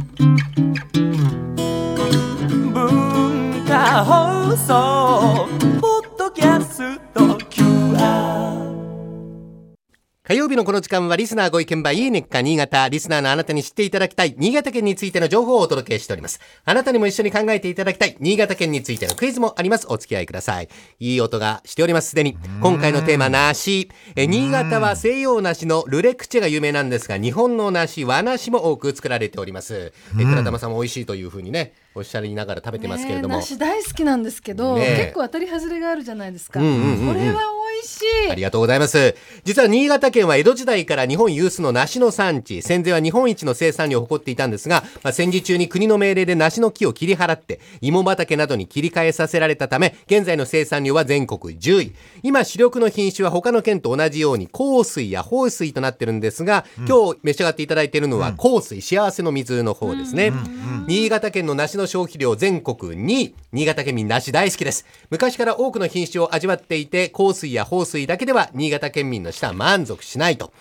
Thank you. のこの時間はリスナーご意見番いいねっか新潟。リスナーのあなたに知っていただきたい新潟県についての情報をお届けしております。あなたにも一緒に考えていただきたい新潟県についてのクイズもあります。お付き合いください。いい音がしております。すでに。今回のテーマ、梨。え、新潟は西洋梨のルレクチェが有名なんですが、日本の梨、和梨も多く作られております。え、倉玉さんも美味しいというふうにね、おっしゃりながら食べてますけれども。梨大好きなんですけど、ねえ結構当たり外れがあるじゃないですか、うんうんうんうんこれは美味しいありがとうございます。実は新潟県は江戸時代から日本有数の梨の産地、戦前は日本一の生産量を誇っていたんですが、まあ、戦時中に国の命令で梨の木を切り払って、芋畑などに切り替えさせられたため、現在の生産量は全国10位。今、主力の品種は他の県と同じように、香水や豊水となってるんですが、今日召し上がっていただいているのは、香水、幸せの水の方ですね。新潟県の梨の消費量全国2位。新潟県民梨大好きです。昔から多くの品種を味わっていて、香水や香水だけでは新潟県民の舌は満足しないと。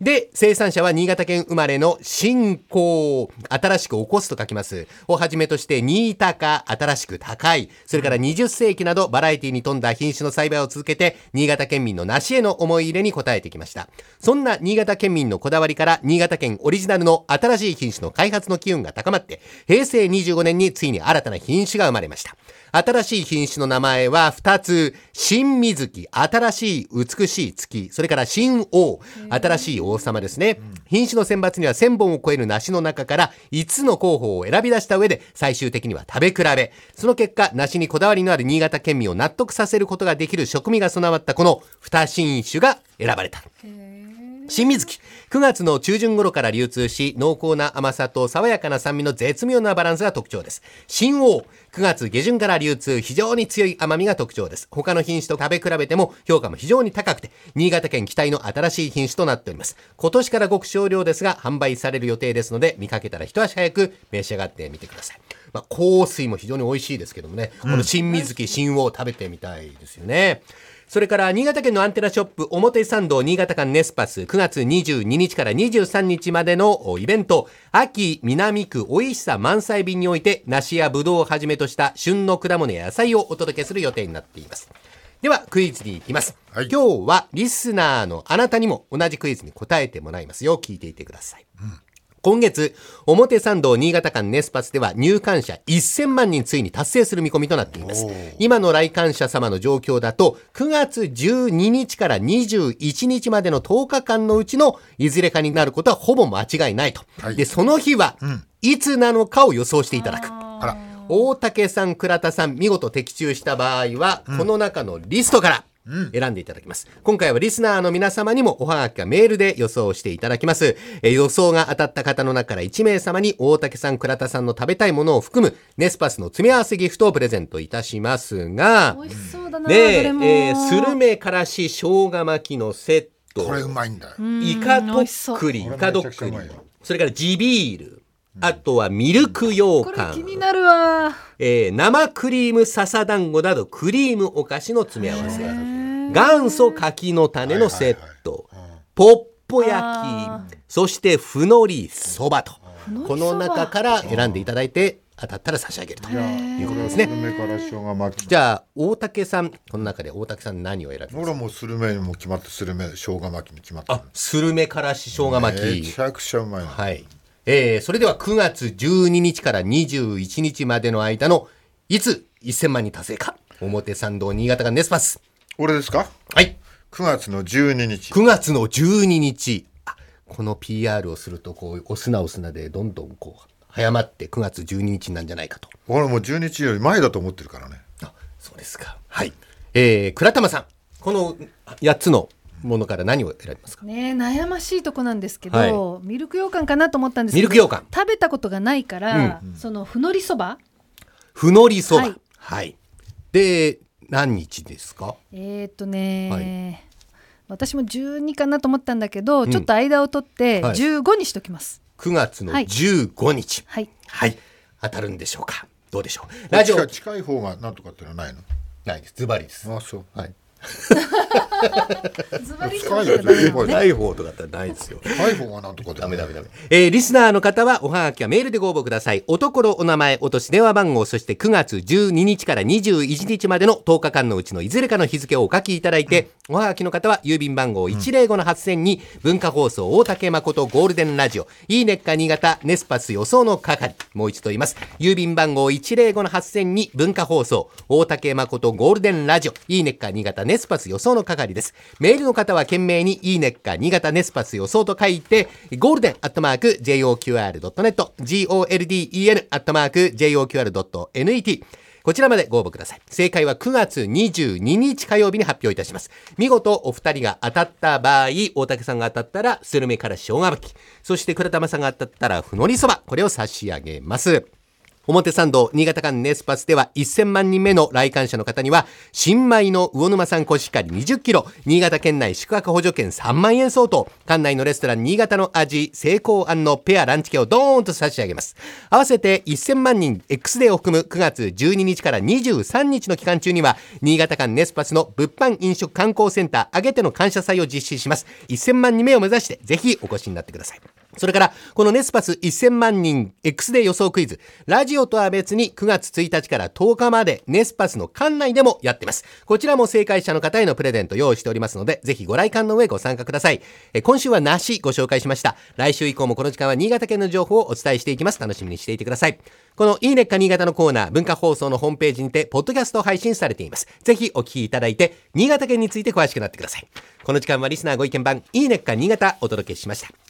で、生産者は新潟県生まれの新興、新しく起こすと書きます。をはじめとして、新高、新しく高い、それから20世紀などバラエティに富んだ品種の栽培を続けて、新潟県民の梨への思い入れに応えてきました。そんな新潟県民のこだわりから、新潟県オリジナルの新しい品種の開発の機運が高まって、平成25年についに新たな品種が生まれました。新しい品種の名前は2つ。新水木、新しい美しい月、それから新王、新しい王様ですね。品種の選抜には1000本を超える梨の中から5つの候補を選び出した上で、最終的には食べ比べ。その結果、梨にこだわりのある新潟県民を納得させることができる食味が備わったこの2品種が選ばれた。新水木。9月の中旬頃から流通し、濃厚な甘さと爽やかな酸味の絶妙なバランスが特徴です。新王。9月下旬から流通、非常に強い甘みが特徴です。他の品種と食べ比べても評価も非常に高くて、新潟県期待の新しい品種となっております。今年からごく少量ですが、販売される予定ですので、見かけたら一足早く召し上がってみてください。まあ、香水も非常に美味しいですけどもね、この新水木、新王食べてみたいですよね。それから、新潟県のアンテナショップ、表参道新潟館ネスパス、9月22日から23日までのおイベント、秋南区美味しさ満載便において、梨やぶどうをはじめとした旬の果物や野菜をお届けする予定になっています。では、クイズに行きます。はい今日は、リスナーのあなたにも同じクイズに答えてもらいますよ。聞いていてください。今月、表参道新潟間ネスパスでは入館者1000万人ついに達成する見込みとなっています。今の来館者様の状況だと、9月12日から21日までの10日間のうちのいずれかになることはほぼ間違いないと。はいで、その日は、いつなのかを予想していただく。大竹さん、倉田さん、見事的中した場合は、この中のリストから、選んでいただきます。今回はリスナーの皆様にもおはがきかメールで予想していただきます。えー予想が当たった方の中から1名様に大竹さん、倉田さんの食べたいものを含むネスパスの詰め合わせギフトをプレゼントいたしますが、美味しそうだな、ねえースルメからし生姜巻きのセット。これうまいんだよ。イカと美味しそうっくり、イカどっくりめちゃくちゃうまいよ。それから地ビール。あとはミルク羊これ羹。気になるわえー生クリーム笹団子などクリームお菓子の詰め合わせ元祖柿の種のセット。ポッポ焼あきそしてふのりそばと。この中から選んでいただいて当たったら差し上げると。いうことですね。スルメから生姜巻き。じゃあ大竹さんこの中で大竹さん何を選びます？俺はもうスルメにも決まってスルメ生姜巻きに決まってる。あスルメからし生姜巻き。めちゃくちゃうまいの。はい。えー、それでは9月12日から21日までの間の、いつ1000万人達成か。表参道新潟がネスパス。俺ですか？はい。?9 月の12日。9月の12日。あこの PR をすると、こう、お砂お砂でどんどんこう、早まって9月12日なんじゃないかと。俺もう12日より前だと思ってるからね。あ、そうですか。はい。えー、倉玉さん。この8つのものから何を選びますか？ねえ悩ましいとこなんですけど、はミルク羊羹かなと思ったんですけどミルク羊羹食べたことがないから、そのふのりそば？ふのりそば。はいはい。で、何日ですか？えー、っとね、はい私も12かなと思ったんだけど、ちょっと間を取ってはい15にしときます。9月のはい15日。はい。はい。当たるんでしょうか？どうでしょう？ラジオ近い近い方がなんとかっていうのはないの？ないです。ズバリです。あそう。はい。ズバリ深いよね深いない方とかだったらないですよ。深い方がなんとかでダメダメダメ。えーリスナーの方はおはがきはメールでご応募ください。おところ、お名前、お年、電話番号、そして9月12日から21日までの10日間のうちのいずれかの日付をお書きいただいて、おはがきの方は郵便番号105-8000に文化放送大竹誠ゴールデンラジオ、いいねっか新潟ネスパス予想の係。もう一度言います。郵便番号105-8000に文化放送大竹誠ゴールデンラジオ、いいねっか新潟ネスパス予想の係です。メールの方は懸命にいいねっか新潟ネスパス予想と書いて、ゴールデンアットマーク JOQR.net、GOLDEN アットマーク JOQR.net、こちらまでご応募ください。正解は9月22日火曜日に発表いたします。見事お二人が当たった場合、大竹さんが当たったらスルメから生姜巻き、そして倉玉さんが当たったらふのりそば、これを差し上げます。表参道新潟間ネスパスでは1000万人目の来館者の方には新米の魚沼産コシヒカリ20キロ新潟県内宿泊補助券3万円相当館内のレストラン新潟の味成功庵のペアランチ券をドーンと差し上げます。合わせて1000万人 X デーを含む9月12日から23日の期間中には新潟間ネスパスの物販飲食観光センター上げての感謝祭を実施します。1000万人目を目指してぜひお越しになってください。それから、このネスパス1000万人 X で予想クイズ。ラジオとは別に9月1日から10日までネスパスの館内でもやってます。こちらも正解者の方へのプレゼント用意しておりますので、ぜひご来館の上ご参加ください。え今週は梨ご紹介しました。来週以降もこの時間は新潟県の情報をお伝えしていきます。楽しみにしていてください。このいいねっか新潟のコーナー、文化放送のホームページにて、ポッドキャスト配信されています。ぜひお聞きいただいて、新潟県について詳しくなってください。この時間はリスナーご意見番、いいねっか新潟お届けしました。